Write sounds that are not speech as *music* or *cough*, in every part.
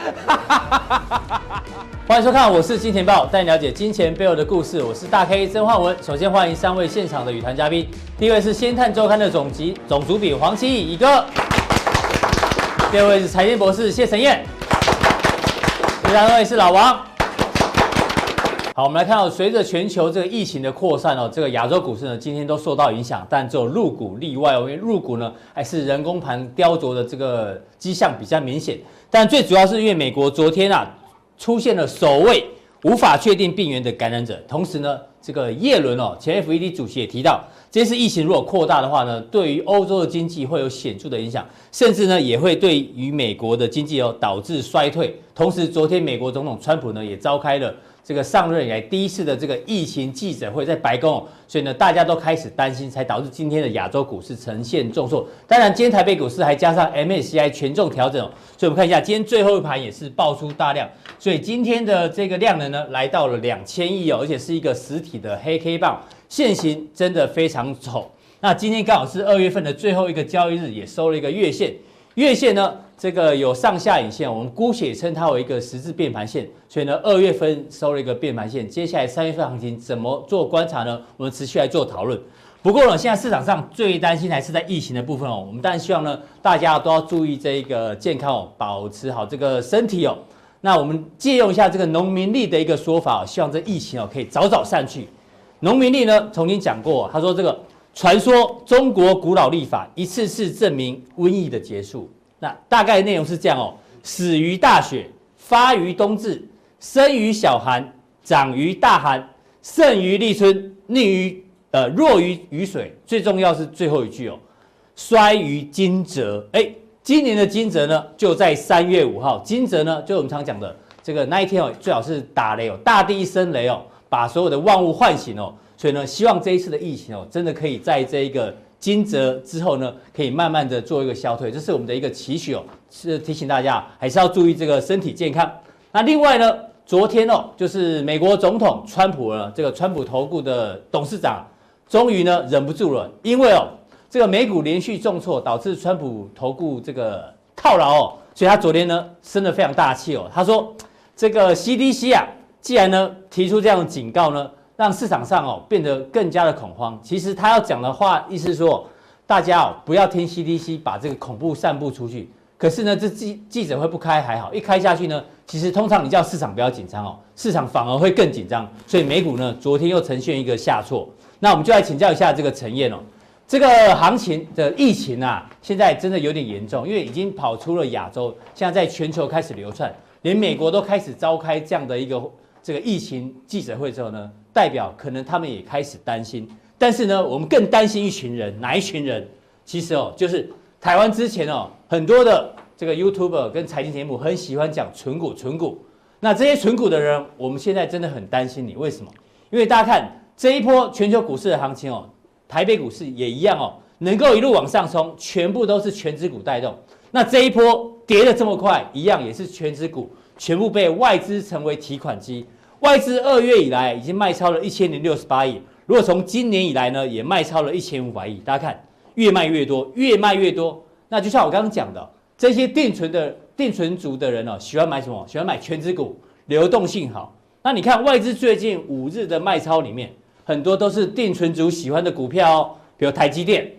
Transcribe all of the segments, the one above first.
*laughs* 欢迎收看，我是金钱爆，带你了解金钱背后的故事。我是大 K 曾焕文。首先欢迎三位现场的与谈嘉宾。第一位是《先探周刊》的总集总主笔黄奇义，义哥。第二位是财经博士谢晨彦。第三位是老王。好，我们来看到，随着全球这个疫情的扩散哦，这个亚洲股市呢今天都受到影响，但只有入股例外哦，因为入股呢还是人工盘雕琢的这个迹象比较明显。但最主要是因为美国昨天啊。出现了首位无法确定病源的感染者，同时呢，这个耶伦哦，前 FED 主席也提到，这次疫情如果扩大的话呢，对于欧洲的经济会有显著的影响，甚至呢，也会对于美国的经济哦导致衰退。同时，昨天美国总统川普呢也召开了。这个上任以来第一次的这个疫情记者会，在白宫，所以呢，大家都开始担心，才导致今天的亚洲股市呈现重挫。当然，今天台北股市还加上 MSCI 权重调整，所以我们看一下，今天最后一盘也是爆出大量，所以今天的这个量能呢，来到了两千亿哦，而且是一个实体的黑 K 棒，线型真的非常丑。那今天刚好是二月份的最后一个交易日，也收了一个月线，月线呢。这个有上下影线，我们姑且称它为一个十字变盘线。所以呢，二月份收了一个变盘线，接下来三月份行情怎么做观察呢？我们持续来做讨论。不过呢，现在市场上最担心还是在疫情的部分哦。我们当然希望呢，大家都要注意这个健康哦，保持好这个身体哦。那我们借用一下这个农民历的一个说法，希望这疫情哦可以早早散去。农民历呢曾经讲过，他说这个传说中国古老历法一次次证明瘟疫的结束。那大概内容是这样哦，始于大雪，发于冬至，生于小寒，长于大寒，盛于立春，逆于呃弱于雨水。最重要是最后一句哦，衰于惊蛰。哎，今年的惊蛰呢，就在三月五号。惊蛰呢，就我们常讲的这个那一天哦，最好是打雷哦，大地一声雷哦，把所有的万物唤醒哦。所以呢，希望这一次的疫情哦，真的可以在这一个。惊蛰之后呢，可以慢慢的做一个消退，这是我们的一个期许哦，是提醒大家还是要注意这个身体健康。那另外呢，昨天哦，就是美国总统川普呢，这个川普投顾的董事长，终于呢忍不住了，因为哦，这个美股连续重挫，导致川普投顾这个套牢哦，所以他昨天呢生了非常大气哦，他说这个 CDC 啊，既然呢提出这样的警告呢。让市场上哦变得更加的恐慌。其实他要讲的话，意思是说大家哦不要听 CDC 把这个恐怖散布出去。可是呢，这记记者会不开还好，一开下去呢，其实通常你叫市场不要紧张哦，市场反而会更紧张。所以美股呢昨天又呈现一个下挫。那我们就来请教一下这个陈彦哦，这个行情的疫情啊，现在真的有点严重，因为已经跑出了亚洲，现在在全球开始流窜，连美国都开始召开这样的一个这个疫情记者会之后呢。代表可能他们也开始担心，但是呢，我们更担心一群人，哪一群人？其实哦，就是台湾之前哦，很多的这个 YouTuber 跟财经节目很喜欢讲存股，存股。那这些存股的人，我们现在真的很担心你，为什么？因为大家看这一波全球股市的行情哦，台北股市也一样哦，能够一路往上冲，全部都是权值股带动。那这一波跌得这么快，一样也是权值股全部被外资成为提款机。外资二月以来已经卖超了一千零六十八亿，如果从今年以来呢，也卖超了一千五百亿。大家看，越卖越多，越卖越多。那就像我刚刚讲的，这些定存的定存族的人哦，喜欢买什么？喜欢买全值股，流动性好。那你看外资最近五日的卖超里面，很多都是定存族喜欢的股票哦，比如台积电，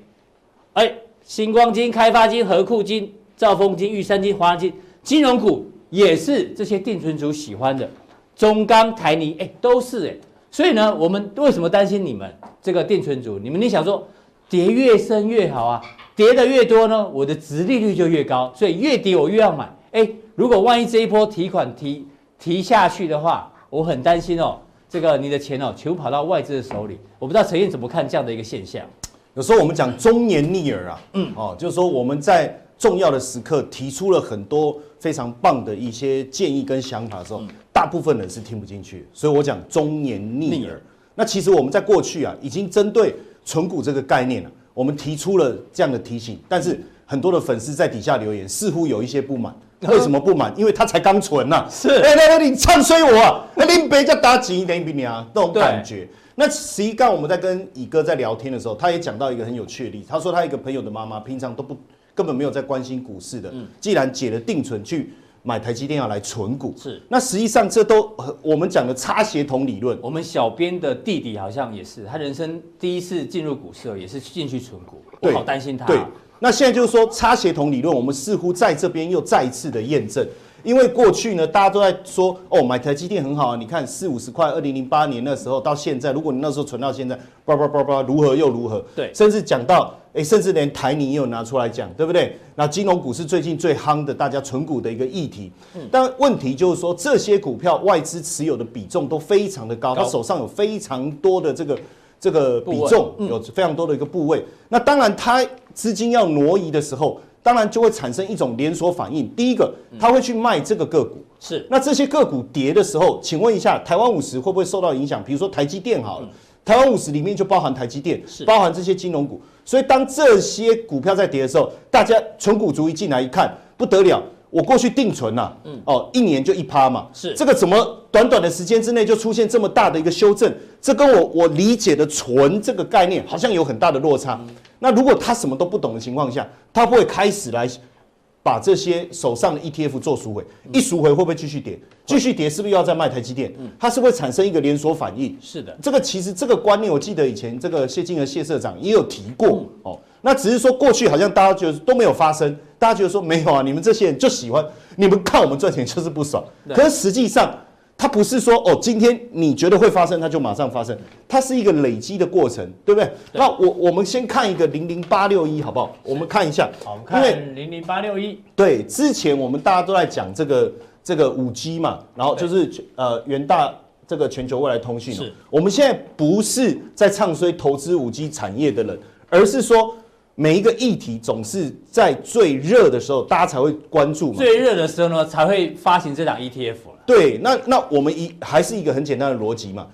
哎，新光金、开发金、合库金、兆丰金、玉山金、华金，金融股也是这些定存族喜欢的。中钢、台泥，哎，都是哎，所以呢，我们为什么担心你们这个定存组？你们你想说，跌越深越好啊，跌的越多呢，我的值利率就越高，所以越跌我越要买。哎，如果万一这一波提款提提下去的话，我很担心哦，这个你的钱哦，全部跑到外资的手里。我不知道陈燕怎么看这样的一个现象。有时候我们讲忠言逆耳啊，嗯，哦，就是说我们在重要的时刻提出了很多非常棒的一些建议跟想法的时候。嗯大部分人是听不进去，所以我讲忠言逆耳。那其实我们在过去啊，已经针对存股这个概念啊，我们提出了这样的提醒，但是很多的粉丝在底下留言，似乎有一些不满。为什么不满？因为他才刚存呐。是，哎，那那你唱衰我啊？那你别叫打紧一点比你啊，那种感觉。那实际上我们在跟乙哥在聊天的时候，他也讲到一个很有趣的例子。他说他一个朋友的妈妈平常都不根本没有在关心股市的，嗯，既然解了定存去买台积电要来存股，是。那实际上这都我们讲的差协同理论。我们小编的弟弟好像也是，他人生第一次进入股市，也是进去存股。我好担心他。对。那现在就是说差协同理论，我们似乎在这边又再一次的验证。因为过去呢，大家都在说哦，买台积电很好啊。你看四五十块，二零零八年那时候到现在，如果你那时候存到现在，叭叭叭叭，如何又如何？对，甚至讲到诶，甚至连台泥也有拿出来讲，对不对？那金融股是最近最夯的，大家存股的一个议题。嗯，但问题就是说，这些股票外资持有的比重都非常的高，高他手上有非常多的这个这个比重，有非常多的一个部位。嗯、那当然，他资金要挪移的时候。当然就会产生一种连锁反应。第一个，他会去卖这个个股，是。那这些个股跌的时候，请问一下，台湾五十会不会受到影响？比如说台积电好了，台湾五十里面就包含台积电，是包含这些金融股。所以当这些股票在跌的时候，大家存股族一进来一看，不得了。我过去定存呐、啊，嗯，哦，一年就一趴嘛，是这个怎么短短的时间之内就出现这么大的一个修正？这跟我我理解的存这个概念好像有很大的落差。嗯、那如果他什么都不懂的情况下，他会开始来把这些手上的 ETF 做赎回，嗯、一赎回会不会继续跌？继续跌是不是又要再卖台积电？嗯，它是会产生一个连锁反应。是的，这个其实这个观念，我记得以前这个谢金和谢社长也有提过、嗯、哦。那只是说过去好像大家觉得都没有发生，大家觉得说没有啊，你们这些人就喜欢，你们看我们赚钱就是不爽。可是实际上，它不是说哦，今天你觉得会发生，它就马上发生，它是一个累积的过程，对不对？那我我们先看一个零零八六一好不好？我们看一下，好，我们看零零八六一。对，之前我们大家都在讲这个这个五 G 嘛，然后就是呃元大这个全球未来通讯，是我们现在不是在唱衰投资五 G 产业的人，而是说。每一个议题总是在最热的时候，大家才会关注嘛。最热的时候呢，才会发行这档 ETF 了。对，那那我们一还是一个很简单的逻辑嘛，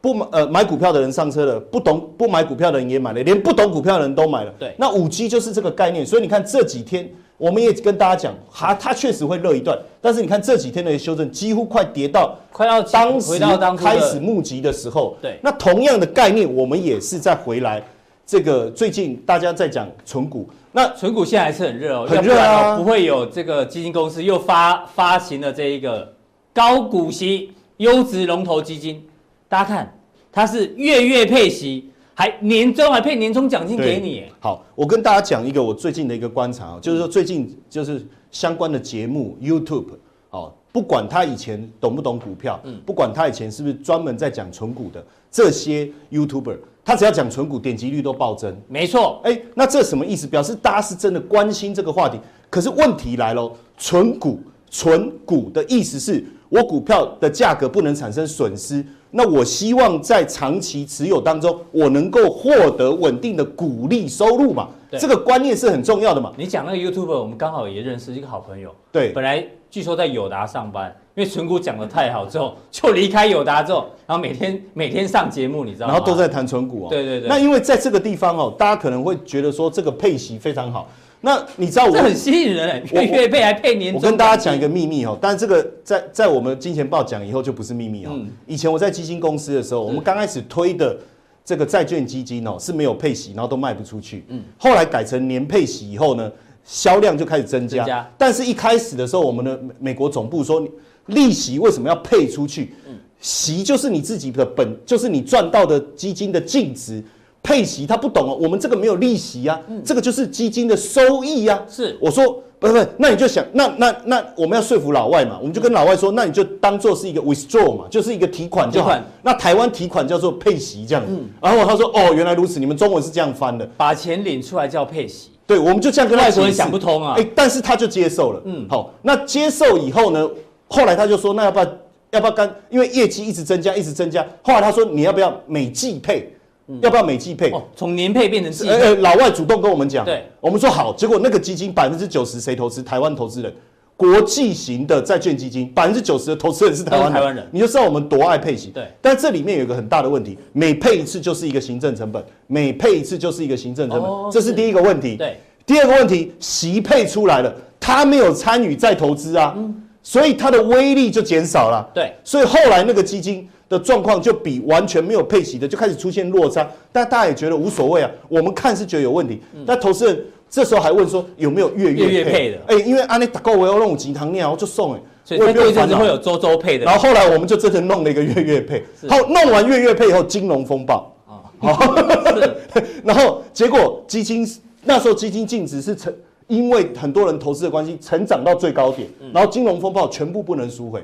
不买呃买股票的人上车了，不懂不买股票的人也买了，连不懂股票的人都买了。对，那五 G 就是这个概念。所以你看这几天，我们也跟大家讲，哈，它确实会热一段。但是你看这几天的修正，几乎快跌到快要当时开始募集的时候。对，那同样的概念，我们也是在回来。这个最近大家在讲存股，那存股现在还是很热哦，很热啊，不会有这个基金公司又发发行了这一个高股息优质龙头基金，大家看它是月月配息，还年终还配年终奖金给你。好，我跟大家讲一个我最近的一个观察啊，就是说最近就是相关的节目 YouTube，哦，不管他以前懂不懂股票，嗯，不管他以前是不是专门在讲存股的这些 YouTuber。他只要讲存股，点击率都暴增。没错，哎，那这什么意思？表示大家是真的关心这个话题。可是问题来了，存股、存股的意思是我股票的价格不能产生损失。那我希望在长期持有当中，我能够获得稳定的股利收入嘛？对这个观念是很重要的嘛？你讲那个 YouTuber，我们刚好也认识一个好朋友。对，本来据说在友达上班。因为存股讲的太好之后，就离开友达之后，然后每天 *laughs* 每天上节目，你知道吗？然后都在谈存股哦。对对对。那因为在这个地方哦，大家可能会觉得说这个配息非常好。那你知道我这很吸引人，月月配还配年终。我跟大家讲一个秘密哦，但这个在在我们金钱报讲以后就不是秘密哦。嗯。以前我在基金公司的时候，我们刚开始推的这个债券基金哦是没有配息，然后都卖不出去。嗯。后来改成年配息以后呢，销量就开始增加。增加。但是一开始的时候，我们的美国总部说。利息为什么要配出去？嗯息就是你自己的本，就是你赚到的基金的净值。配息他不懂哦，我们这个没有利息啊，这个就是基金的收益啊。是，我说不是不是，那你就想，那那那我们要说服老外嘛，我们就跟老外说，那你就当做是一个 withdraw 嘛，就是一个提款就好。那台湾提款叫做配息这样。然后他说哦，原来如此，你们中文是这样翻的，把钱领出来叫配息。对，我们就这样跟外国人想不通啊。哎，但是他就接受了。嗯，好，那接受以后呢？后来他就说，那要不要要不要干？因为业绩一直增加，一直增加。后来他说，你要不要每季配？嗯、要不要美季配？哦，从年配变成季配。呃，老外主动跟我们讲，对，我们说好。结果那个基金百分之九十谁投资？台湾投资人，国际型的债券基金，百分之九十的投资人是台湾，台湾人，你就知道我们多爱配息。对，但这里面有一个很大的问题，每配一次就是一个行政成本，每配一次就是一个行政成本，哦、这是第一个问题。对，第二个问题，席配出来了，他没有参与再投资啊，嗯、所以它的威力就减少了。对，所以后来那个基金的状况就比完全没有配息的就开始出现落差，但大家也觉得无所谓啊，我们看是觉得有问题，嗯、但投资人。这时候还问说有没有月月配，的？哎、欸，因为安利打够我要弄几堂尿就送哎，所以过一阵子会有周周配的。然后后来我们就真的弄了一个月月配，好，弄完月月配以后，金融风暴啊，好，*laughs* 然后结果基金那时候基金净值是成，因为很多人投资的关系，成长到最高点，然后金融风暴全部不能赎回，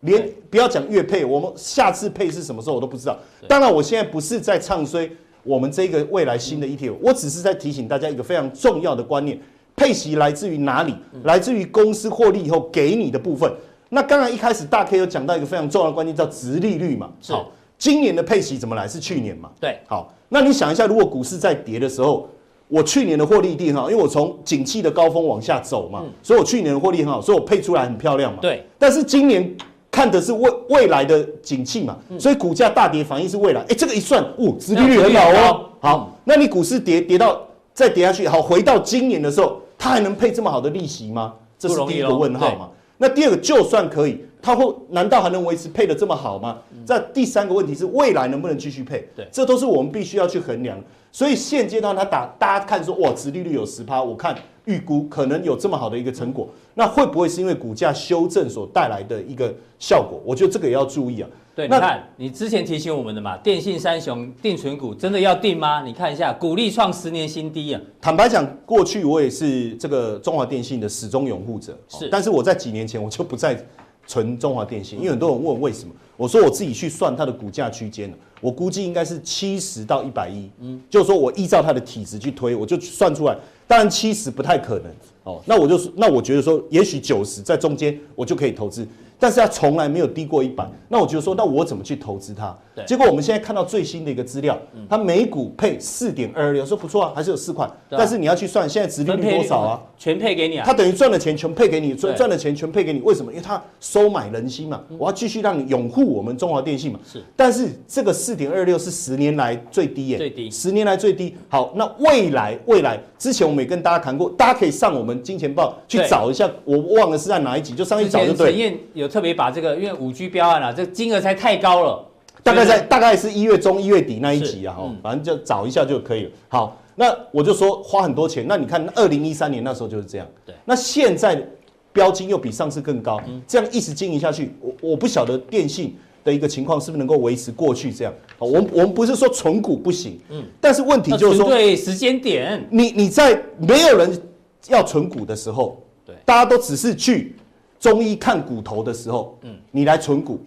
连不要讲月配，我们下次配是什么时候我都不知道。当然，我现在不是在唱衰。我们这个未来新的 ETF，我只是在提醒大家一个非常重要的观念：配息来自于哪里？来自于公司获利以后给你的部分。那刚才一开始大 K 有讲到一个非常重要的观念，叫殖利率嘛。好，今年的配息怎么来？是去年嘛？对。好，那你想一下，如果股市在跌的时候，我去年的获利一定很好，因为我从景气的高峰往下走嘛，所以我去年的获利很好，所以我配出来很漂亮嘛。对。但是今年。看的是未未来的景气嘛，所以股价大跌反映是未来。哎，这个一算，哦，殖利率很好哦。好，那你股市跌跌到再跌下去，好，回到今年的时候，它还能配这么好的利息吗？这是第一个问号嘛。那第二个，就算可以，它会难道还能维持配的这么好吗？这第三个问题是未来能不能继续配？对，这都是我们必须要去衡量。所以现阶段它打大家看说，哇，殖利率有十趴，我看。预估可能有这么好的一个成果，那会不会是因为股价修正所带来的一个效果？我觉得这个也要注意啊。对，那你看你之前提醒我们的嘛，电信三雄定存股真的要定吗？你看一下，股利创十年新低啊。坦白讲，过去我也是这个中华电信的始终拥护者，是。但是我在几年前我就不再存中华电信，因为很多人问为什么，我说我自己去算它的股价区间了，我估计应该是七十到一百一，嗯，就是说我依照它的体质去推，我就算出来。当然七十不太可能哦，那我就那我觉得说，也许九十在中间我就可以投资。但是它从来没有低过一百，那我觉得说，那我怎么去投资它？对，结果我们现在看到最新的一个资料，它每股配四点二六，说不错啊，还是有四块。但是你要去算现在殖利率多少啊？全配给你啊！它等于赚的钱全配给你，赚赚的钱全配给你。为什么？因为它收买人心嘛，我要继续让你拥护我们中华电信嘛。是。但是这个四点二六是十年来最低耶，最低，十年来最低。好，那未来未来之前我们也跟大家谈过，大家可以上我们金钱豹去找一下，我忘了是在哪一集，就上去找就对。陈燕有。特别把这个，因为五 G 标案啊，这个金额才太高了，大概在大概是一月中一月底那一集啊，哈、嗯，反正就找一下就可以了。好，那我就说花很多钱，那你看二零一三年那时候就是这样，对，那现在标金又比上次更高，嗯、这样一直经营下去，我我不晓得电信的一个情况是不是能够维持过去这样。好，我我们不是说存股不行，嗯，但是问题就是说，对时间点，你你在没有人要存股的时候，对，大家都只是去。中医看骨头的时候，嗯，你来存股，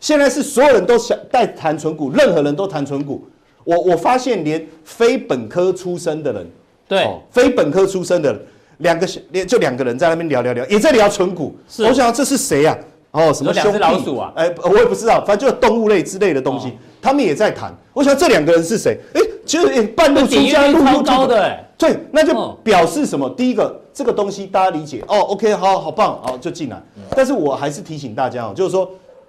现在是所有人都想在谈存股，任何人都谈存股。我我发现连非本科出身的人，对，非本科出身的人，两个连就两个人在那边聊聊聊，也在聊存股。是，我想这是谁呀？哦，什么两只老鼠啊？哎，我也不知道，反正就是动物类之类的东西，他们也在谈。我想这两个人是谁？哎，其实半路出家，路路高的，哎，对，那就表示什么？第一个。这个东西大家理解哦，OK，好好棒，好就进来。但是我还是提醒大家哦，就是说，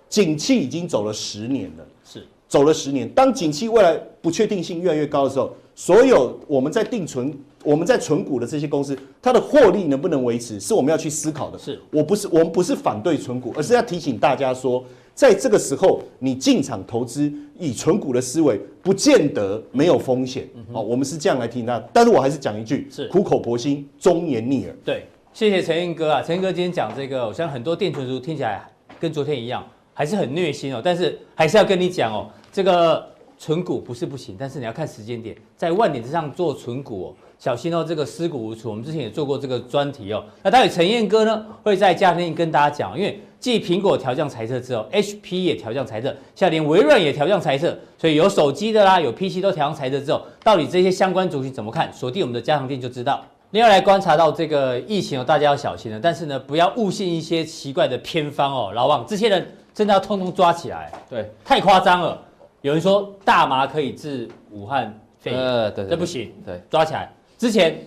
景气已经走了十年了，是走了十年。当景气未来不确定性越来越高的时候，所有我们在定存、我们在存股的这些公司，它的获利能不能维持，是我们要去思考的。是我不是我们不是反对存股，而是要提醒大家说。在这个时候，你进场投资以存股的思维，不见得没有风险。好，我们是这样来听他，但是我还是讲一句：是苦口婆心，忠言逆耳。对，谢谢陈燕哥啊，陈燕哥今天讲这个，我相信很多定存族听起来跟昨天一样，还是很虐心哦。但是还是要跟你讲哦，这个存股不是不行，但是你要看时间点，在万点之上做存股哦。小心哦，这个尸骨无存。我们之前也做过这个专题哦。那待会陈燕哥呢会在加强錠跟大家讲，因为继苹果调降财测之后，HP 也调降财测，现在连微软也调降财测，所以有手机的啦，有 PC 都调降财测之后，到底这些相关族群怎么看？锁定我们的家常店就知道。另外来观察到这个疫情哦，大家要小心了，但是呢，不要误信一些奇怪的偏方哦。老王，这些人真的要通通抓起来，对，太夸张了。有人说大麻可以治武汉肺炎，呃，对，对，对，这不行，对，抓起来。之前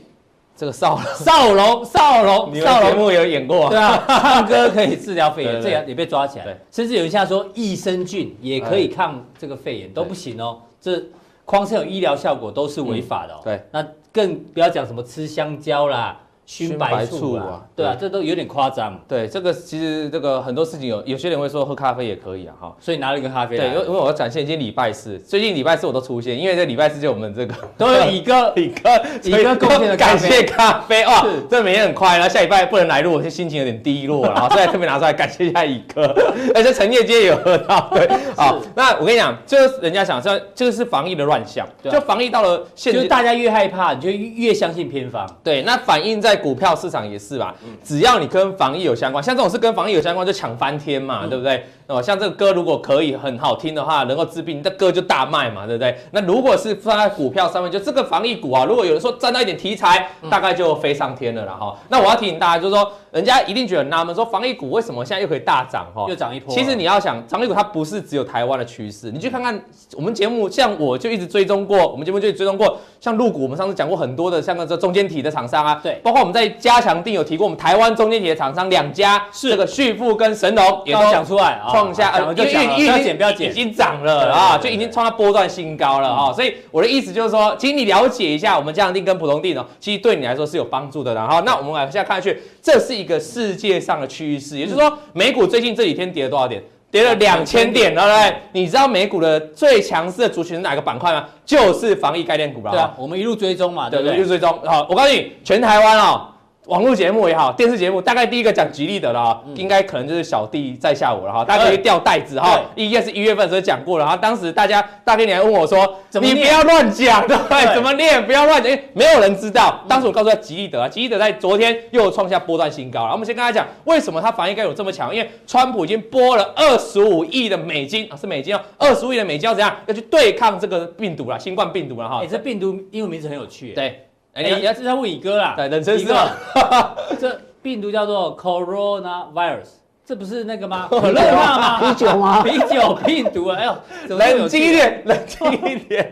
这个少少龙，少龙，少龙。幕有演过，对啊，唱歌可以治疗肺炎，这样也被抓起来。对。甚至有人现在说益生菌也可以抗这个肺炎，都不行哦。这光是有医疗效果都是违法的哦。对，那更不要讲什么吃香蕉啦。熏白醋啊，对啊，这都有点夸张。对，这个其实这个很多事情有，有些人会说喝咖啡也可以啊，哈。所以拿了一个咖啡。对，因为因为我要展现今天礼拜四，最近礼拜四我都出现，因为这礼拜四就我们这个都有 *laughs* *laughs* 乙哥，乙哥，乙哥贡献的感谢咖啡哇，这每天很快，然后下礼拜不能来录，我心情有点低落了，*laughs* 所以特别拿出来感谢一下乙哥。而且陈业今天有喝到，对，啊，那我跟你讲，就是人家想说，这个是防疫的乱象，就防疫到了现，就是大家越害怕，你就越相信偏方。对，那反映在股票市场也是吧，只要你跟防疫有相关，像这种是跟防疫有相关，就抢翻天嘛，嗯、对不对？哦，像这个歌如果可以很好听的话，能够治病，这歌就大卖嘛，对不对？那如果是放在股票上面，就这个防疫股啊，如果有人说沾到一点题材，大概就飞上天了啦哈。那我要提醒大家，就是说，人家一定觉得很纳闷，说防疫股为什么现在又可以大涨哈？又涨一波。其实你要想，防疫股它不是只有台湾的趋势，你去看看我们节目，像我就一直追踪过，我们节目就追踪过，像陆股，我们上次讲过很多的，像个这中间体的厂商啊，对，包括我们在加强定有提过，我们台湾中间体的厂商两家是这个旭富跟神龙也都讲出来，创下呃，因为。不要减，不要减，已经涨了啊，就已经创下波段新高了啊，所以我的意思就是说，请你了解一下我们加强錠跟普通定哦，其实对你来说是有帮助的。然后，那我们来现在看下去，这是一个世界上的趋势，也就是说，美股最近这几天跌了多少点？跌了两千点，对不对？你知道美股的最强势的族群是哪个板块吗？就是防疫概念股了。对啊，我们一路追踪嘛，对不对？一路追踪。好，我告诉你，全台湾哦。网络节目也好，电视节目大概第一个讲吉利的了，嗯、应该可能就是小弟在下午了哈，大家可以调袋子哈，应该是一月份的时候讲过了哈，当时大家大哥你还问我说，你不要乱讲，对，对怎么念？不要乱讲，因为没有人知道。当时我告诉他吉利德啊，吉利德在昨天又创下波段新高了。我们先跟他讲，为什么他防疫概念有这么强？因为川普已经拨了二十五亿的美金啊，是美金哦，二十五亿的美金要怎样？要去对抗这个病毒了，新冠病毒了哈。哎，这病毒英文名字很有趣，对。哎，你要知道问乙哥啦，对，冷知识嘛。*laughs* 这病毒叫做 coronavirus，这不是那个吗？*laughs* 可乐吗？啤酒吗？啤酒病毒啊！哎呦，*laughs* 冷静一点，冷静一点。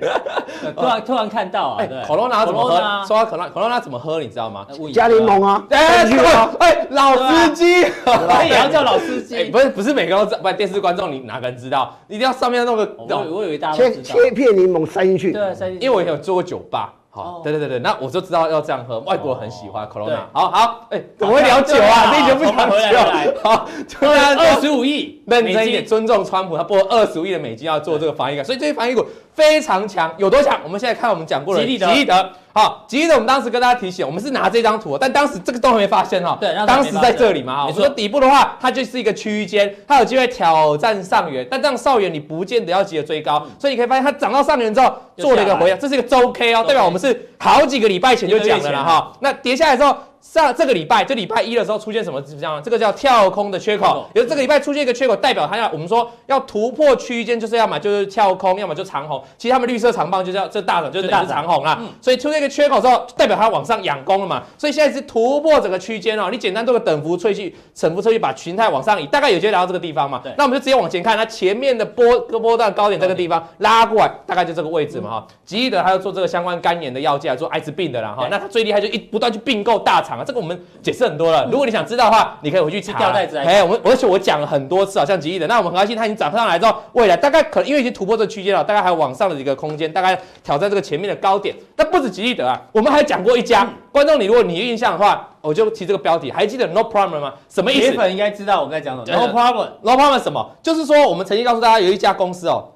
突然突然看到啊，对，corona 怎么喝？说到 corona，corona 怎么喝？你知道吗？加柠檬啊！哎，哎，老司机，也要叫老司机。不是不是每个都知道，不是电视观众你哪个人知道？一定要上面弄个，我我以为大家切切片柠檬塞进去。对，塞进去。因为我以前有做过酒吧。好，对对对对，那我就知道要这样喝，外国人很喜欢 Corona。好好，哎，怎么会聊酒啊？你以前不讲酒。好，突然二十五亿，认真一点，尊重川普，他拨二十五亿的美金要做这个防疫，所以这些防疫股非常强，有多强？我们现在看我们讲过的吉利德。好，吉利德，我们当时跟大家提醒，我们是拿这张图，但当时这个都还没发现哈。对，当时在这里嘛哈。我说底部的话，它就是一个区间，它有机会挑战上缘，但这样上缘你不见得要急着追高，所以你可以发现它涨到上缘之后做了一个回调，这是一个周 K 哦，代表我们是好几个礼拜前就讲了了哈。那跌下来之后。上这个礼拜，这礼拜一的时候出现什么？怎么样？这个叫跳空的缺口。比如这个礼拜出现一个缺口，代表它要我们说要突破区间，就是要么就是跳空，要么就长红。其实他们绿色长棒就叫这大涨，就是等于长红啦。所以出现一个缺口之后，代表它往上仰攻了嘛。所以现在是突破整个区间哦。你简单做个等幅萃取，等幅萃取把形态往上移，大概有机会来到这个地方嘛。那我们就直接往前看，它前面的波个波段高点这个地方拉过来，大概就这个位置嘛哈。吉利德它要做这个相关肝炎的药剂，做艾滋病的啦哈。那它最厉害就一不断去并购大厂啊，这个我们。解释很多了，如果你想知道的话，你可以回去查。哎，我们而且我讲了很多次啊，像吉利的，那我们很高兴它已经涨上来之后，未来大概可能因为已经突破这个区间了，大概还有往上的一个空间，大概挑战这个前面的高点。但不止吉利德啊，我们还讲过一家。观众，你如果你有印象的话，我就提这个标题，还记得 No problem 吗？什么意思？铁粉应该知道我们在讲什么。No problem，No problem 什么？就是说我们曾经告诉大家有一家公司哦，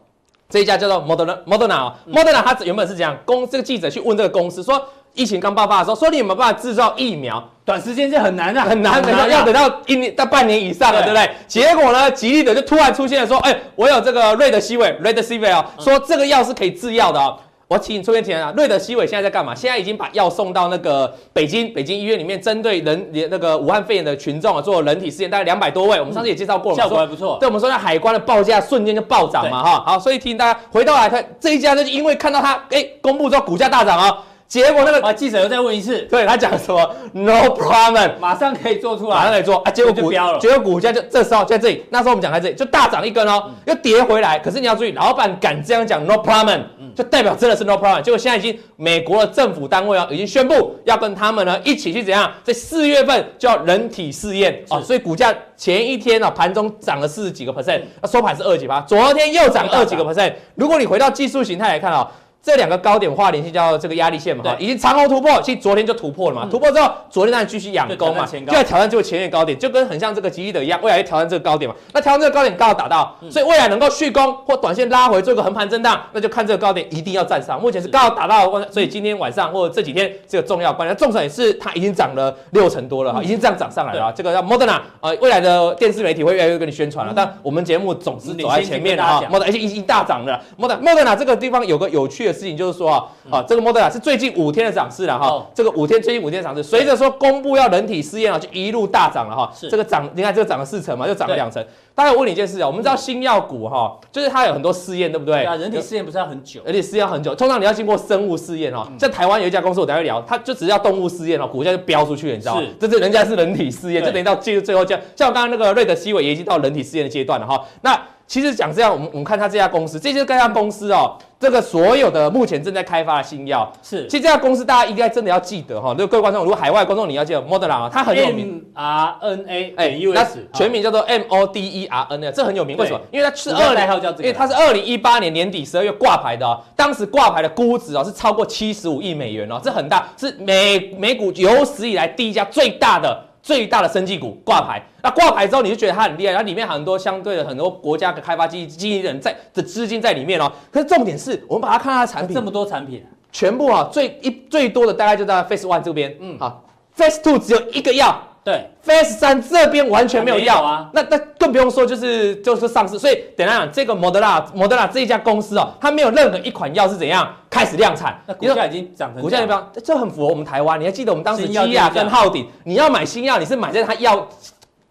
这一家叫做 Moderna，Moderna，Moderna 它原本是这样，公这个记者去问这个公司说。疫情刚爆发的时候，说你有没有办法制造疫苗？短时间是很难的，很难，等到要等到一年到半年以上了，对不对？结果呢，吉利的就突然出现了，说，哎，我有这个瑞德西韦，瑞德西韦哦，说这个药是可以制药的哦。我请你出面前啊，瑞德西韦现在在干嘛？现在已经把药送到那个北京北京医院里面，针对人那个武汉肺炎的群众啊，做人体试验，大概两百多位。我们上次也介绍过了，效果还不错。对，我们说那海关的报价瞬间就暴涨嘛，哈。好，所以提醒大家回到来看这一家，就是因为看到它，哎，公布之后股价大涨啊。结果那个啊，记者又再问一次，对他讲什么？No problem，马上可以做出来，马上可以做啊！结果股标了，结果股价就这时候在这里，那时候我们讲在这里就大涨一根哦，又跌回来。可是你要注意，老板敢这样讲 No problem，就代表真的是 No problem。结果现在已经美国的政府单位啊，已经宣布要跟他们呢一起去怎样，在四月份就要人体试验啊，所以股价前一天啊盘中涨了四十几个 percent，那收盘是二十几趴，昨天又涨二几个 percent。如果你回到技术形态来看啊。这两个高点画连线叫这个压力线嘛，哈，已经长虹突破，其实昨天就突破了嘛，突破之后，昨天当然继续养攻嘛，就要挑战这个前面高点，就跟很像这个吉利的一样，未来要挑战这个高点嘛，那挑战这个高点刚好打到，所以未来能够续攻或短线拉回做一个横盘震荡，那就看这个高点一定要站上，目前是刚好打到，所以今天晚上或者这几天这个重要关键，重点也是它已经涨了六成多了哈，已经这样涨上来了，这个叫 Moderna，呃，未来的电视媒体会越来越跟你宣传了，但我们节目总是走在前面的哈，Moderna 而且已经大涨了，Moderna Moderna 这个地方有个有趣的事情就是说啊。啊，这个 Moderna 是最近五天的涨势了哈，这个五天最近五天涨势，随着说公布要人体试验啊，就一路大涨了哈。是这个涨，你看这个涨了四成嘛，又涨了两成。大家我问你一件事啊，我们知道新药股哈，就是它有很多试验，对不对？啊，人体试验不是要很久，而且试验很久，通常你要经过生物试验哈。在台湾有一家公司，我等下会聊，它就只要动物试验哦，股价就飙出去了，你知道吗？这是人家是人体试验，就等于到进入最后这样。像我刚刚那个瑞德西韦也已经到人体试验的阶段了哈。那其实讲这样，我们我们看它这家公司，这些这家公司哦，这个所有的目前正在开发的新药是，其实这家公司大家应该真的要记得哈，那各位观众，如果海外观众你要记得 Moderna 它很有名，mRNA，哎，U S，全名叫做 M O D E R N A，这很有名，为什么？因为它是二零，因为它是二零一八年年底十二月挂牌的哦，当时挂牌的估值哦是超过七十五亿美元哦，这很大，是美美股有史以来第一家最大的。最大的生技股挂牌，那挂牌之后你就觉得它很厉害，它里面很多相对的很多国家的开发基基金人在的资金在里面哦。可是重点是我们把它看它的产品，这么多产品，全部啊最一最多的大概就在 Face One 这边，嗯，好，Face Two 只有一个药。对，Phase 三这边完全没有药啊，那那更不用说就是就是上市，所以等下讲这个 Moderna Moderna 这一家公司哦，它没有任何一款药是怎样开始量产，那股价已经涨成股价一般，这很符合我们台湾。你还记得我们当时基亚跟浩鼎，你要买新药，你是买在它药。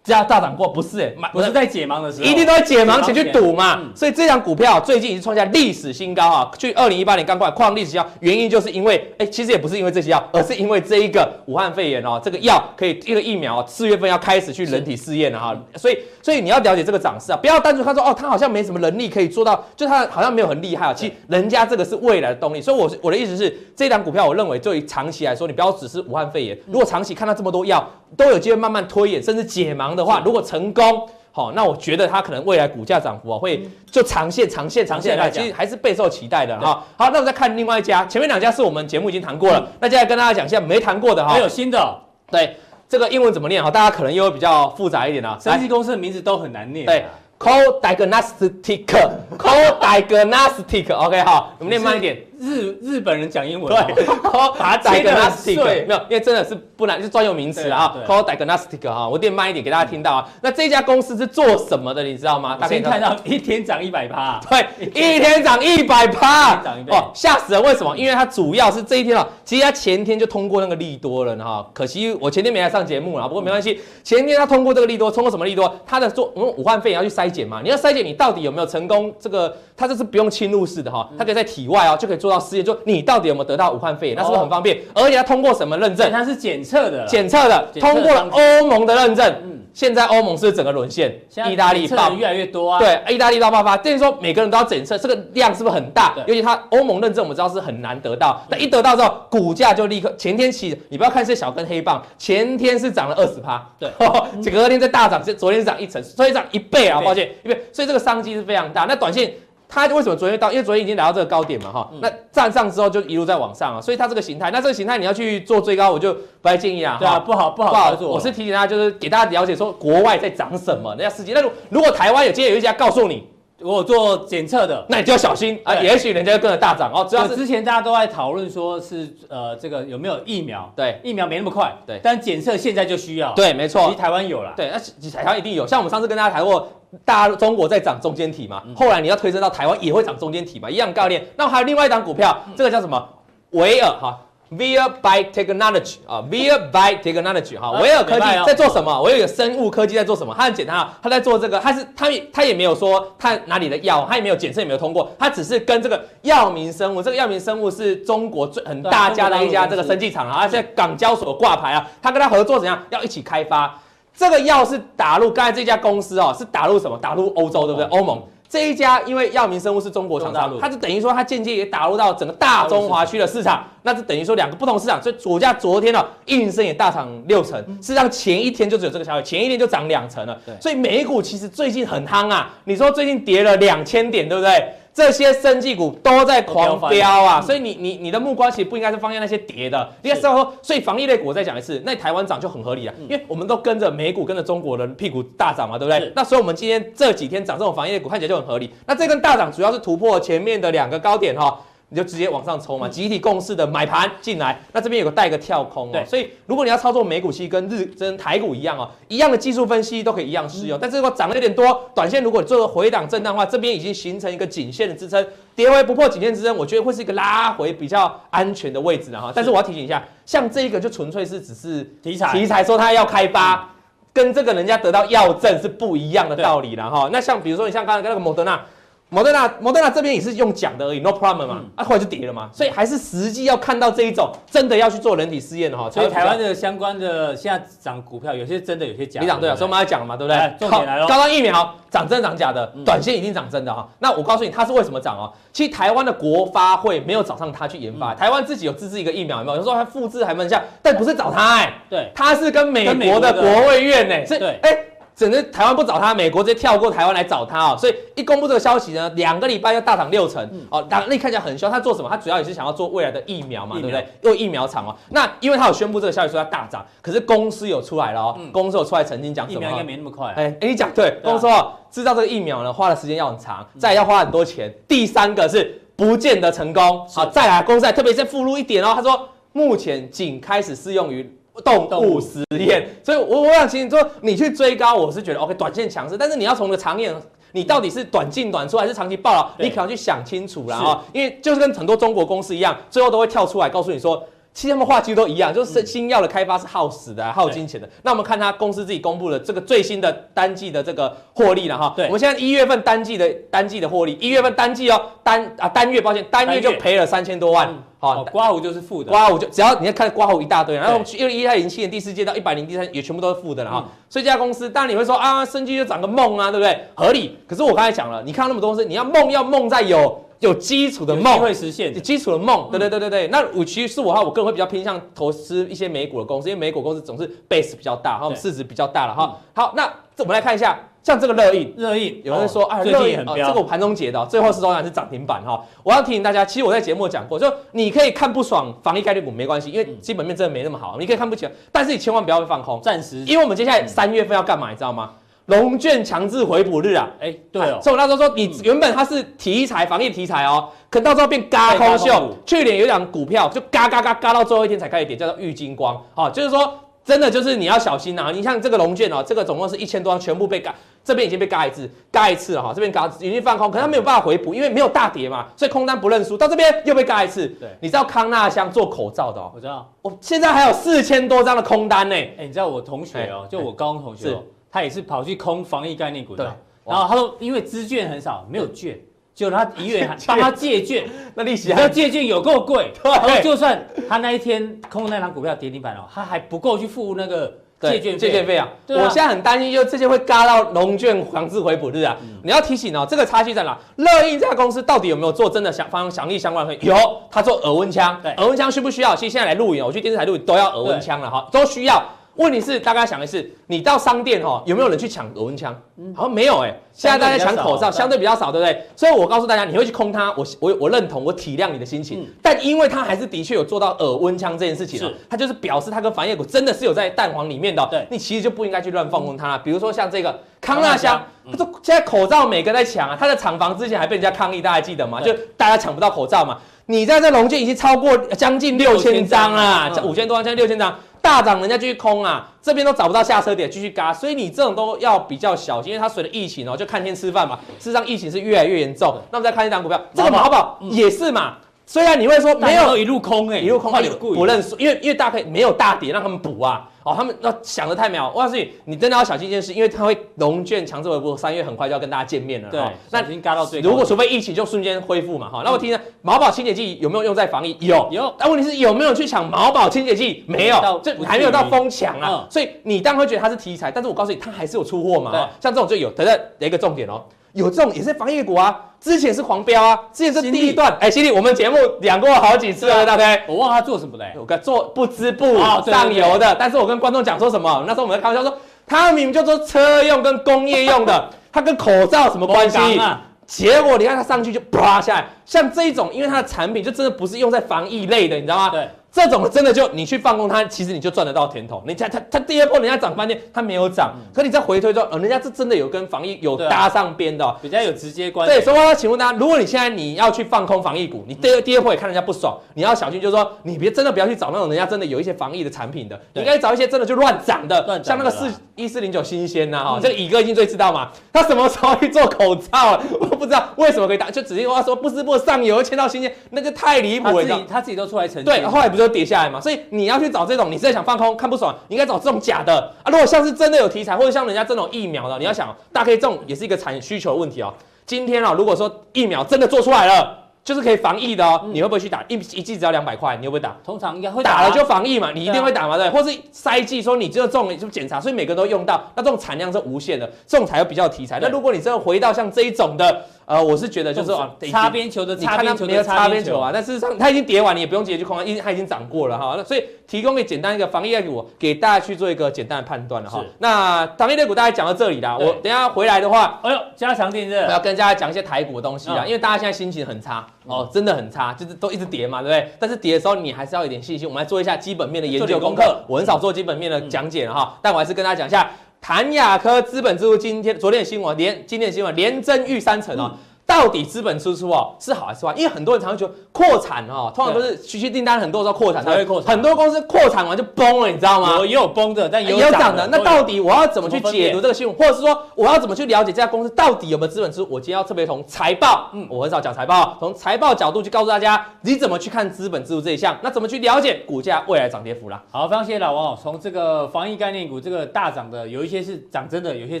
加大涨过不是哎，不是在解盲的时候，一定都在解盲前去赌嘛。所以这张股票最近已经创下历史新高啊！去二零一八年刚过来创历史新高，原因就是因为哎，其实也不是因为这些药，而是因为这一个武汉肺炎哦，这个药可以一个疫苗，四月份要开始去人体试验了哈。所以所以你要了解这个涨势啊，不要单纯看说哦，他好像没什么能力可以做到，就他好像没有很厉害啊。其实人家这个是未来的动力。所以我我的意思是，这张股票我认为对于长期来说，你不要只是武汉肺炎，如果长期看到这么多药都有机会慢慢推演，甚至解盲的话，如果成功好，那我觉得它可能未来股价涨幅啊，会就长线、长线、长线来讲，其实还是备受期待的哈。好，那我们再看另外一家，前面两家是我们节目已经谈过了，那接下来跟大家讲一下没谈过的哈，还有新的。对，这个英文怎么念哈？大家可能又会比较复杂一点啊，*laughs* 生技公司的名字都很难念。对。Co-diagnostic，Co-diagnostic，OK 好，我们念慢一点。日日本人讲英文，对，Co-diagnostic，没有，因为真的是不难，是专有名词啊。，call diagnostic 哈，我念慢一点给大家听到啊。那这家公司是做什么的？你知道吗？大家看到一天涨一百趴，对，一天涨一百趴，哦，吓死人！为什么？因为它主要是这一天啊，其实它前天就通过那个利多了哈。可惜我前天没来上节目了，不过没关系。前天他通过这个利多，通过什么利多？他的做我们武汉肺炎要去筛检。嘛，你要筛检你到底有没有成功？这个它这是不用侵入式的哈，它可以在体外哦就可以做到试验，就你到底有没有得到武汉肺炎，那是不是很方便？而且它通过什么认证？它是检测的，检测的，通过了欧盟的认证。嗯，现在欧盟是整个沦陷，意大利爆越来越多啊。对，意大利到爆发，等于说每个人都要检测，这个量是不是很大？尤其它欧盟认证，我们知道是很难得到。那一得到之后，股价就立刻前天起，你不要看这小根黑棒，前天是涨了二十趴，对，*laughs* 隔天在大涨，昨天是涨一成，所以涨一倍啊，抱歉，因为所以这个商机是非常大。那短线它为什么昨天到？因为昨天已经来到这个高点嘛，哈，那站上之后就一路在往上啊，所以它这个形态，那这个形态你要去做追高，我就不太建议啊，对啊，不好不好不好做。我是提醒大家，就是给大家了解说国外在涨什么，人家世界。那如如果台湾有今天有一家告诉你。我做检测的，那你就要小心啊！也许人家就跟着大涨哦。主要是之前大家都在讨论说是呃这个有没有疫苗？对，疫苗没那么快。对，但检测现在就需要。对，没错。其实台湾有了。对，那台湾一定有。像我们上次跟大家谈过，大中国在涨中间体嘛，后来你要推升到台湾也会涨中间体嘛，一样概念。那还有另外一档股票，这个叫什么？维尔哈。Vir Biotechnology 啊，Vir Biotechnology 哈，维尔科技在做什么？维尔生物科技在做什么？它很简单啊，它在做这个，它是它它也没有说它哪里的药，它也没有检测，也没有通过，它只是跟这个药明生物，这个药明生物是中国最很大家的一家这个生技厂啊，而且港交所挂牌啊，它跟它合作怎样？要一起开发这个药是打入刚才这家公司哦，是打入什么？打入欧洲对不对？欧盟。这一家因为药明生物是中国厂商，它就等于说它间接也打入到整个大中华区的市场，那就等于说两个不同市场。所以股价昨天呢，应声也大涨六成，事实上前一天就只有这个消息，前一天就涨两成了。所以美股其实最近很夯啊，你说最近跌了两千点，对不对？这些生技股都在狂飙啊，所以你你你的目光其实不应该是放在那些跌的，应该是说，所以防疫类股我再讲一次，那台湾涨就很合理了，因为我们都跟着美股跟着中国人屁股大涨嘛，对不对？那所以我们今天这几天涨这种防疫类股看起来就很合理。那这根大涨主要是突破前面的两个高点哈。你就直接往上冲嘛，集体共识的买盘进来，那这边有个带个跳空哦，对，所以如果你要操作美股，其实跟日跟台股一样哦，一样的技术分析都可以一样适用。但是如果涨了有点多，短线如果做个回档震荡的话，这边已经形成一个颈线的支撑，跌回不破颈线支撑，我觉得会是一个拉回比较安全的位置的哈。但是我要提醒一下，像这个就纯粹是只是题材，题材说它要开发，跟这个人家得到药证是不一样的道理了哈。那像比如说你像刚才那个莫德纳。莫德纳，莫德纳这边也是用讲的而已，no problem 嘛，啊，后来就跌了嘛，所以还是实际要看到这一种真的要去做人体试验的哈。所以台湾的相关的现在涨股票，有些真的，有些假的。你讲对了，所以我们要讲了嘛，对不对？重点来了，刚刚疫苗涨真涨假的，短线一定涨真的哈。那我告诉你，它是为什么涨哦？其实台湾的国发会没有找上它去研发，台湾自己有自制一个疫苗，有没有？有时候还复制还蛮像，但不是找它哎，对，他是跟美国的国卫院哎，是哎。整个台湾不找他，美国直接跳过台湾来找他哦，所以一公布这个消息呢，两个礼拜要大涨六成哦。那看起来很凶，他做什么？他主要也是想要做未来的疫苗嘛，对不对？用疫苗厂哦。那因为他有宣布这个消息说要大涨，可是公司有出来了哦，公司有出来曾经讲什么？疫苗应该没那么快。哎哎，你讲对，公司说制造这个疫苗呢，花的时间要很长，再要花很多钱。第三个是不见得成功。好，再来公司还特别再附录一点哦，他说目前仅开始适用于。动物实验，所以我我想请你说，你去追高，我是觉得 OK，短线强势，但是你要从个长远，你到底是短进短出还是长期爆牢，你可能要去想清楚了啊，因为就是跟很多中国公司一样，最后都会跳出来告诉你说，其实他们话其实都一样，就是新药的开发是耗时的、耗金钱的。那我们看它公司自己公布的这个最新的单季的这个获利了哈，对，我们现在一月份单季的单季的获利，一月份单季哦，单啊单月抱歉，单月就赔了三千多万。好，刮胡就是负的，刮胡就只要你要看刮胡一大堆，然后因为一零七年第四季到一百零第三也全部都是负的了哈，所以这家公司当然你会说啊，生技就涨个梦啊，对不对？合理。可是我刚才讲了，你看那么多东西，你要梦要梦在有有基础的梦会实现，基础的梦，对对对对对。那我其实是我哈，我个人会比较偏向投资一些美股的公司，因为美股公司总是 base 比较大，哈，市值比较大了哈。好，那我们来看一下。像这个热映，热映有人说啊，热映啊，这个我盘中截的，最后是当然是涨停板哈。我要提醒大家，其实我在节目讲过，就你可以看不爽防疫概率股没关系，因为基本面真的没那么好，你可以看不起，但是你千万不要放空，暂时，因为我们接下来三月份要干嘛，你知道吗？融券强制回补日啊，哎，对哦，所以我那时候说，你原本它是题材防疫题材哦，可到时候变嘎空秀，去年有两股票就嘎嘎嘎嘎到最后一天才开始跌，叫做玉金光，好，就是说。真的就是你要小心呐！你像这个龙卷哦，这个总共是一千多张，全部被嘎，这边已经被嘎一次，嘎一次了哈，这边嘎已经放空，可是它没有办法回补，因为没有大跌嘛，所以空单不认输。到这边又被嘎一次。对，你知道康纳香做口罩的哦？我知道，我现在还有四千多张的空单呢。哎，你知道我同学哦，就我高中同学，他也是跑去空防疫概念股的，然后他说因为资券很少，没有券。就他一月还帮他借券，*laughs* 那利息还要借券有够贵。*laughs* 对，就算他那一天空那张股票跌停板了，他还不够去付那个借券借券费啊。我现在很担心，就这些会嘎到龙券强制回补日啊。你要提醒哦，这个差距在哪？乐印这家公司到底有没有做真的想方想力相关的？有，他做耳温枪。对，耳温枪需不需要？其实现在来录影，我去电视台录影都要耳温枪了哈，都需要。问题是，大家想的是，你到商店哈，有没有人去抢耳温枪？好像没有哎、欸。现在大家抢口罩，相对比较少，对不对？所以我告诉大家，你会去空它，我我我认同，我体谅你的心情。但因为它还是的确有做到耳温枪这件事情，它就是表示它跟防疫股真的是有在蛋黄里面的。对，你其实就不应该去乱放空它。比如说像这个康纳香，他说现在口罩每个在抢啊，它的厂房之前还被人家抗议，大家记得吗？就大家抢不到口罩嘛。你在这龙券已经超过将近六千张啦，五千多张，将近六千张。大涨，人家继续空啊，这边都找不到下车点，继续嘎，所以你这种都要比较小心，因为它随着疫情哦，就看天吃饭嘛。事实上，疫情是越来越严重。那我们再看一档股票，这个毛宝也是嘛，虽然你会说没有一路空哎，一路空，不认输，因为因为大家可以没有大跌让他们补啊。哦，他们那想的太妙。我告诉你，你真的要小心一件事，因为它会融券强制回补，三月很快就要跟大家见面了。对，那已经嘎到最。如果除非疫情就瞬间恢复嘛，哈。那我听呢，毛宝清洁剂有没有用在防疫？有有。但问题是有没有去抢毛宝清洁剂？没有，这还没有到疯抢啊。所以你当然会觉得它是题材，但是我告诉你，它还是有出货嘛。像这种就有。等等，一个重点哦，有这种也是防疫股啊。之前是黄标啊，之前是第一段。哎，犀利，我们节目讲过好几次了，大概。我忘了他做什么嘞？我跟做不织布上游的，但是我跟观众讲说什么？那时候我们在开玩笑说，他明明就说车用跟工业用的，*laughs* 它跟口罩什么关系啊？结果你看它上去就啪下来，像这一种，因为它的产品就真的不是用在防疫类的，你知道吗？对。这种真的就你去放空它，其实你就赚得到甜头。你看它它第二波人家涨半天，它没有涨，可你再回推之后，呃，人家是真的有跟防疫有搭上边的，比较有直接关系。对，所以我要请问大家，如果你现在你要去放空防疫股，你第二第二波也看人家不爽，你要小心，就是说你别真的不要去找那种人家真的有一些防疫的产品的，你应该找一些真的就乱涨的，像那个四一四零九新鲜呐哈，这个乙哥一定最知道嘛，他什么时候去做口罩？*laughs* 我不知道为什么可以打，就直接话说不织布上游签到新鲜，那就太离谱了。他自己他自己都出来澄清，对，后来不都跌下来嘛，所以。你要去找这种，你是在想放空看不爽，你应该找这种假的啊。如果像是真的有题材，或者像人家这种疫苗的，你要想，大概这种也是一个产需求问题啊。今天啊，如果说疫苗真的做出来了。就是可以防疫的哦，你会不会去打？一一剂只要两百块，你会不会打？通常应该会打，打了就防疫嘛，你一定会打嘛，对，或是筛剂说你只有这种就检查，所以每个都用到，那这种产量是无限的，这种才有比较题材。那如果你真的回到像这一种的，呃，我是觉得就是擦边球的，你看它没有擦边球啊，但事实上它已经跌完，你也不用急着去空它，因为它已经涨过了哈。那所以提供给简单一个防疫类股，给大家去做一个简单的判断了哈。那防疫类股大概讲到这里啦，我等下回来的话，哎呦，加强錠热，我要跟大家讲一些台股的东西啦，因为大家现在心情很差哦，真的很差。就是都一直跌嘛，对不对？但是跌的时候你还是要有点信心。我们来做一下基本面的研究功课。我很少做基本面的讲解了哈，但我还是跟大家讲一下，谭亚科资本支出今天昨天的新闻连今天的新闻连增逾三成哦。到底资本支出哦是好还是坏？因为很多人常常觉得扩产哦，通常都是区区订单很多时候扩产才会扩产，很多公司扩产完就崩了，你知道吗？有也有崩的，但也有涨的。那到底我要怎么去解读这个新闻，或者是说我要怎么去了解这家公司到底有没有资本支出？我今天要特别从财报，嗯，我很少讲财报，从财报角度去告诉大家你怎么去看资本支出这一项，那怎么去了解股价未来涨跌幅啦？好，非常谢谢老王哦。从这个防疫概念股这个大涨的，有一些是涨真的，有些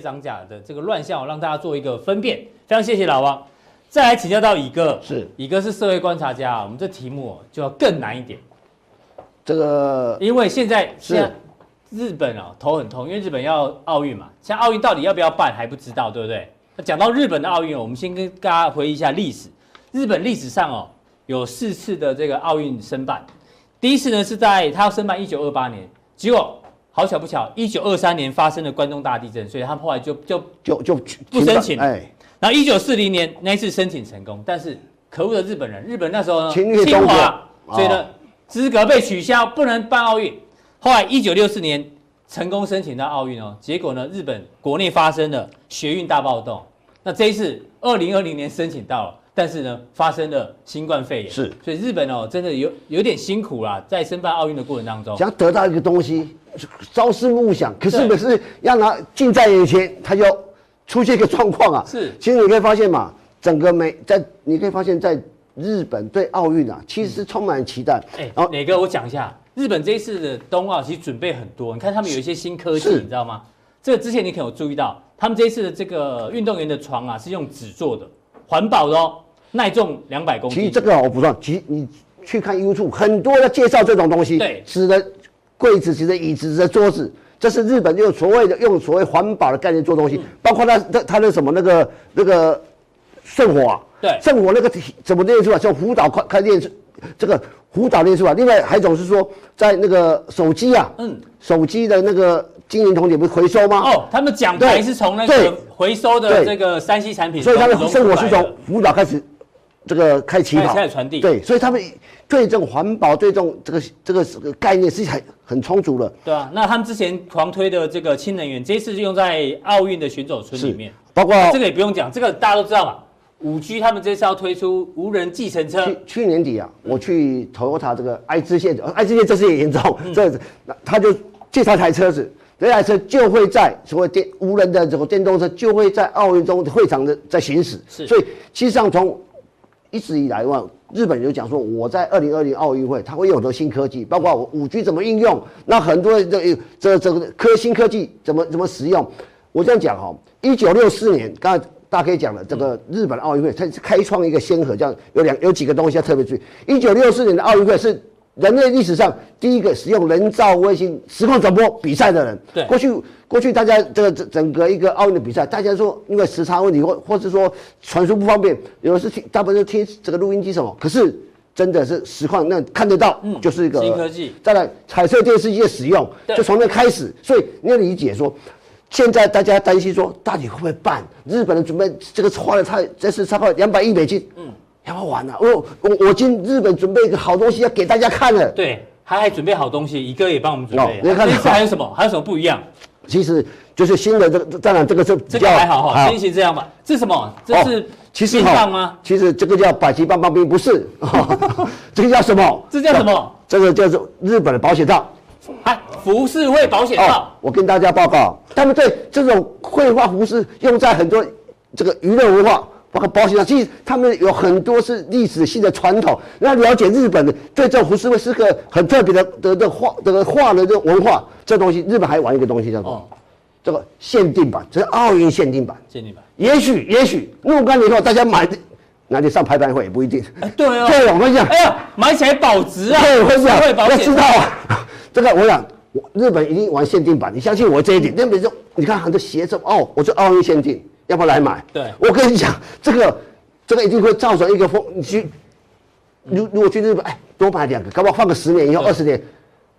涨假的，这个乱象让大家做一个分辨。非常谢谢老王。再来请教到乙哥，是乙哥是社会观察家，我们这题目就要更难一点。这个，因为现在现在日本哦头很痛，因为日本要奥运嘛，像奥运到底要不要办还不知道，对不对？那讲到日本的奥运，我们先跟大家回忆一下历史。日本历史上哦有四次的这个奥运申办，第一次呢是在他要申办一九二八年，结果好巧不巧，一九二三年发生了关东大地震，所以他后来就就就就不申请。哎然后一九四零年那一次申请成功，但是可恶的日本人，日本那时候呢侵华，所以呢资格被取消，不能办奥运。后来一九六四年成功申请到奥运哦，结果呢日本国内发生了学运大暴动。那这一次二零二零年申请到了，但是呢发生了新冠肺炎，是，所以日本哦真的有有点辛苦啦，在申办奥运的过程当中，想得到一个东西，朝思暮想，可是可是要拿近在眼前，他就。出现一个状况啊，是，其实你可以发现嘛，整个美在，你可以发现在日本对奥运啊，其实是充满期待。哎、嗯，然后哪个我讲一下，日本这一次的冬奥其实准备很多，你看他们有一些新科技，你知道吗？这个之前你可能有注意到，他们这一次的这个运动员的床啊是用纸做的，环保的哦，耐重两百公斤。其实这个我不算，其实你去看 YouTube，很多的介绍这种东西，对，纸的柜子、纸的椅子、纸的桌子。这是日本用所谓的用所谓环保的概念做东西，嗯、包括它它它的什么那个那个圣火啊，对，圣火那个怎么练出来？叫福岛快快练出这个福岛练出来。另外还一种是说，在那个手机啊，嗯，手机的那个金银铜铁不是回收吗？哦，他们奖牌是从那个回收的这个三 C 产品，所以他的圣火是从福岛开始。这个开起跑，开始传递，对，所以他们对这种环保、对这种这个这个这个概念是很很充足的。对啊，那他们之前狂推的这个氢能源，这一次就用在奥运的选手村里面，包括这个也不用讲，这个大家都知道嘛。五 G 他们这次要推出无人计程车。去去年底啊，我去 Toyota 这个爱知县，爱知县这次也严重，嗯、这那他就介绍台车子，这台车就会在所谓电无人的这个电动车就会在奥运中会场的在行驶。是，所以实际上从一直以来，哇，日本就讲说，我在二零二零奥运会，他会有很多新科技，包括我五 G 怎么应用，那很多这这这个科新科技怎么怎么使用。我这样讲哈，一九六四年，刚才大家可以讲了，这个日本奥运会，它是开创一个先河，这样有两有几个东西要特别注意。一九六四年的奥运会是人类历史上第一个使用人造卫星实况转播比赛的人。对，过去过去大家这个整整个一个奥运的比赛，大家说因为时差问题或或是说传输不方便，有的是听大部分是听这个录音机什么，可是真的是实况那看得到，嗯，就是一个新科技。再来彩色电视机的使用，就从那开始，所以你要理解说。现在大家担心说，到底会不会办？日本人准备这个花了太，这次差不多两百亿美金，嗯，要不要玩呢？我我我今日本准备一个好东西要给大家看了。对，他还准备好东西，一个也帮我们准备。哦、你看这次还有什么？还有什么不一样？其实就是新的这个，当然这个是这个还好哈，先行这样吧。这是什么？这是其实棒吗？其实这个叫百吉棒棒冰，不是。*laughs* 这个叫什么？这叫什么？这个叫做日本的保险套。哎，浮世绘保险套、哦，我跟大家报告，他们对这种绘画服饰用在很多这个娱乐文化，包括保险套，其实他们有很多是历史性的传统。那了解日本的对这种浮世绘是个很特别的的的画这个画的这个文化，这东西日本还玩一个东西叫做、哦、这个限定版，这是奥运限定版。限定版，也许也许若干年后大家买，那就上拍卖会也不一定。哎、对哦，*laughs* 对，我跟你讲，哎呀，买起来保值啊，对，会这样，保险知道啊。这个我想，我日本一定玩限定版，你相信我这一点。那比如说，你看很多鞋子哦，我说奥运限定，要不要来买？对，我跟你讲，这个这个一定会造成一个风。你去，如如果去日本，哎，多买两个，搞不好放个十年以后、二十年，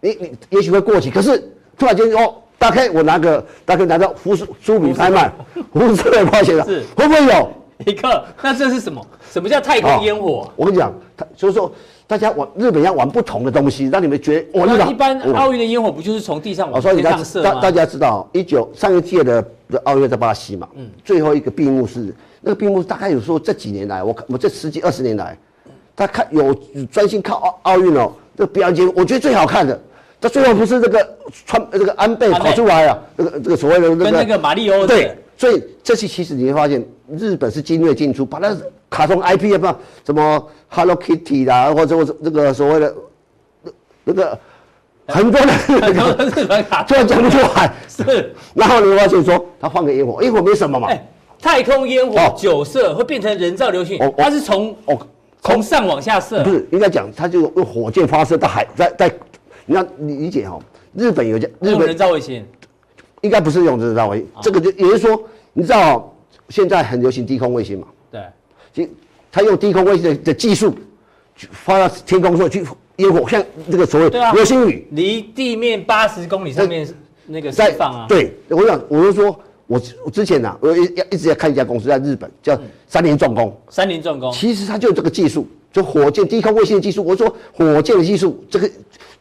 你你也许会过期。可是突然间哦，大概我拿个，大概拿到福苏比拍卖，福斯的保险了，是会不会有一个？那这是什么？什么叫太空烟火？哦、我跟你讲，他所以说。大家玩日本要玩不同的东西，让你们觉得我那一般奥运的烟火不就是从地上往天上射吗？大大家知道，一九上一届的的奥运在巴西嘛，嗯，最后一个闭幕式，那个闭幕大概有说这几年来，我我这十几二十年来，他看有专心看奥奥运哦，这个表演我觉得最好看的，他最后不是这个川这个安倍跑出来啊，这个这个所谓的那个跟那个马里欧对，所以这次其实你会发现日本是精锐进出，把它卡通 IP 啊不什么。Hello Kitty 啦，或者或者那个所谓的那那个很多的很多的日本卡，突然讲不出来。是，然后你会发现说，他放个烟火，烟火没什么嘛。哎，太空烟火九色会变成人造流星，哦它是从哦从上往下射。不是，应该讲，它就用火箭发射到海，在在，你要你理解哈，日本有叫日本人造卫星，应该不是用人造卫星，这个就也就是说，你知道现在很流行低空卫星嘛？对，其他用低空卫星的的技术，发到天空说去烟火，像这个所谓流星雨，离、啊、地面八十公里上面那个释放啊。对，我想我就说，我我之前呢、啊，我一一直在看一家公司在日本叫三菱重工。三菱重工，其实它就这个技术，就火箭低空卫星的技术。我说火箭的技术，这个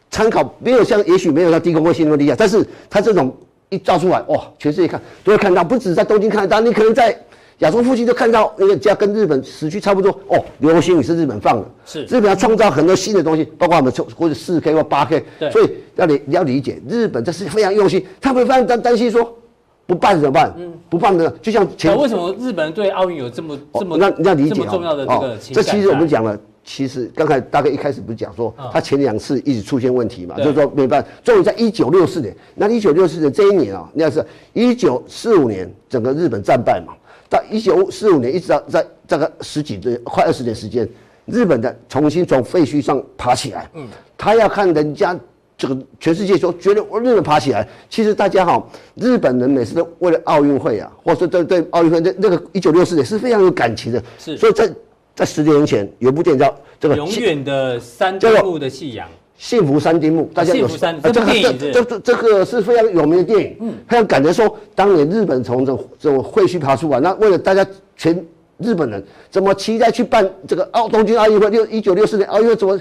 参考没有像，也许没有像低空卫星那么厉害，但是它这种一照出来，哇，全世界看都会看到，不止在东京看得到，你可能在。亚洲附近就看到那个家跟日本时区差不多哦，流星雨是日本放的，是日本要创造很多新的东西，包括我们或者四 K 或八 K，对，所以要理要理解日本这是非常用心，他们非常担担心说不办怎么办？嗯，不办呢就像前为什么日本人对奥运有这么这么、哦、那你要理解这么重要的这个、哦？这其实我们讲了，其实刚才大概一开始不是讲说他前两次一直出现问题嘛，就是说没办法，终于在一九六四年，那一九六四年这一年啊、哦，那是一九四五年整个日本战败嘛。到一九四五年，一直到在这个十几年、快二十年时间，日本的重新从废墟上爬起来。嗯，他要看人家这个全世界说，觉得我日本爬起来。其实大家哈，日本人每次都为了奥运会啊，或者对对奥运会那那个一九六四年是非常有感情的。是，所以在在十年前有部电影叫这个永远的三丁目的夕阳。幸福三丁目，大家有幸福三这个这这这个是非常有名的电影，嗯，非常感觉说，当年日本从这这种废墟爬出来，那为了大家全日本人怎么期待去办这个奥东京奥运会，六一九六四年奥运会怎么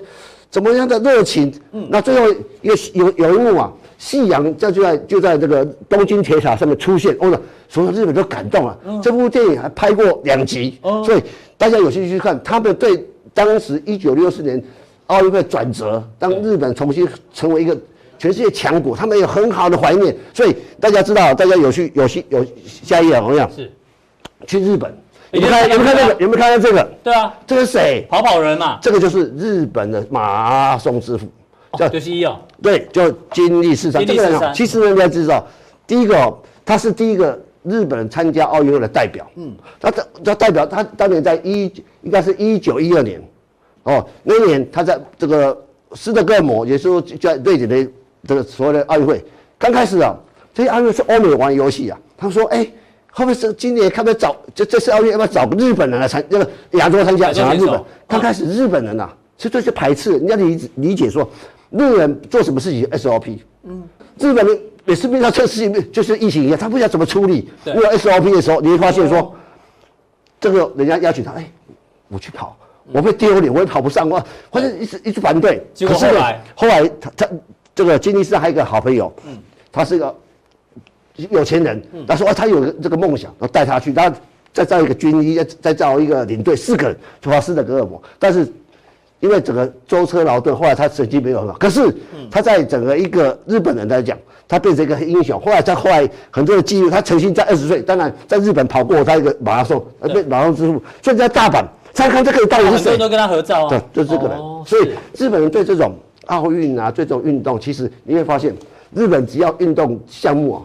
怎么样的热情，嗯，那最后有有有一幕啊，夕阳在就在就在这个东京铁塔上面出现，哦，所有日本都感动了。嗯，这部电影还拍过两集，哦，所以大家有兴趣去看，他们对当时一九六四年。奥运会转折，当日本重新成为一个全世界强国，他们有很好的怀念。所以大家知道，大家有去有去有下一页，我跟你讲，是去日本，有没有看？有没有看这个？有没有看到这个？对啊，这个是谁？跑跑人嘛。这个就是日本的马拉松之父，叫刘希一哦。对，叫金立四三。这个人其实人家知道，第一个哦，他是第一个日本人参加奥运会的代表。嗯，他他他代表他当年在一应该是一九一二年，哦，那一年他在这个斯德哥尔摩，也是说在瑞典的这个所谓的奥运会，刚开始啊，这些奥运会是欧美玩游戏啊，他说哎。后面是今年看不找这这次奥运要不要找个日本人来参那个亚洲参加？想日本，刚开始日本人呐、啊，其实这些排斥，你要理理解说，日本人做什么事情 SOP，嗯，日本人也是遇到这个事情，就是疫情一样，他不知道怎么处理。没有 SOP 的时候，你会发现说，这个人家邀请他，哎，我去跑，我会丢脸，我也跑不上，我或者一直一直反对。可是呢，后来他他这个金立斯还有一个好朋友，嗯，他是一个。有钱人，他说啊，他有这个梦想，然后带他去，他再造一个军医，再造一个领队，四个人出发斯德哥尔摩。但是因为整个舟车劳顿，后来他成绩没有很好。可是他在整个一个日本人来讲，他变成一个英雄。后来他后来很多的记录，他曾经在二十岁，当然在日本跑过他一个马拉松，呃，被马拉松之父。所以在大阪，参看这个到底是谁？很多人都跟他合照啊。对，就这个人。所以日本人对这种奥运啊，对这种运动，其实你会发现，日本只要运动项目啊。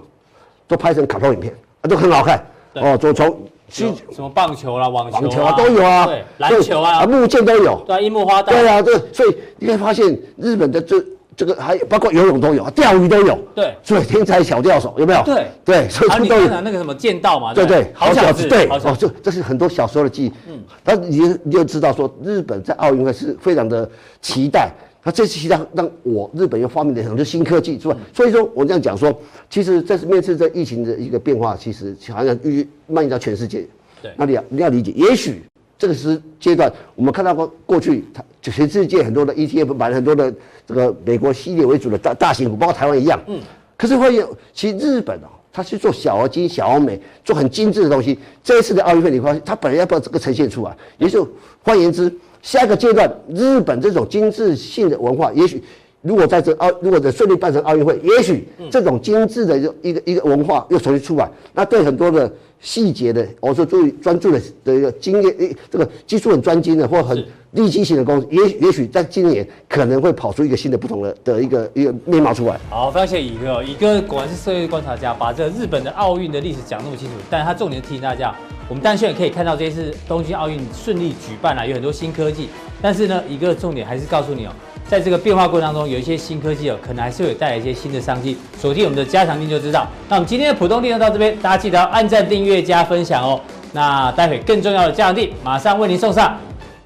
都拍成卡通影片，啊，都很好看。哦，就从什么棒球啦、网球啊都有啊，对，篮球啊，木剑都有。对，樱木花道。对啊，对，所以你会发现日本的这这个还包括游泳都有，钓鱼都有。对，所以天才小钓手有没有？对对，所以都有那个什么剑道嘛。对对，好小子。对，哦，就这是很多小时候的记忆。嗯，但你你就知道说，日本在奥运会是非常的期待。那这次其实让我日本又发明了很多新科技，是吧？所以说我这样讲说，其实这是面对这疫情的一个变化，其实好像蔓蔓延到全世界。对，那你要你要理解，也许这个是阶段，我们看到过过去，它全世界很多的 ETF 买了很多的这个美国系列为主的大大型股，包括台湾一样。嗯。可是会有，其实日本啊，它去做小而精、小而美，做很精致的东西。这一次的奥运会，你发现它本来要把这个呈现出来，也就换言之。下一个阶段，日本这种精致性的文化，也许如果在这奥，如果在顺利办成奥运会，也许这种精致的一个一个一个文化又重新出来，那对很多的细节的，我说注意专注的的一个经验，诶，这个技术很专精的或很利基型的公司，也也许在今年可能会跑出一个新的不同的的一个一个面貌出来。好，非常谢谢乙哥，乙哥果然是社会观察家，把这个日本的奥运的历史讲那么清楚，但是他重点提醒大家。我们当然也可以看到这次东京奥运顺利举办了，有很多新科技。但是呢，一个重点还是告诉你哦，在这个变化过程当中，有一些新科技哦，可能还是会带来一些新的商机。锁定我们的加强店就知道。那我们今天的普通店就到这边，大家记得要按赞、订阅、加分享哦。那待会更重要的加强店马上为您送上。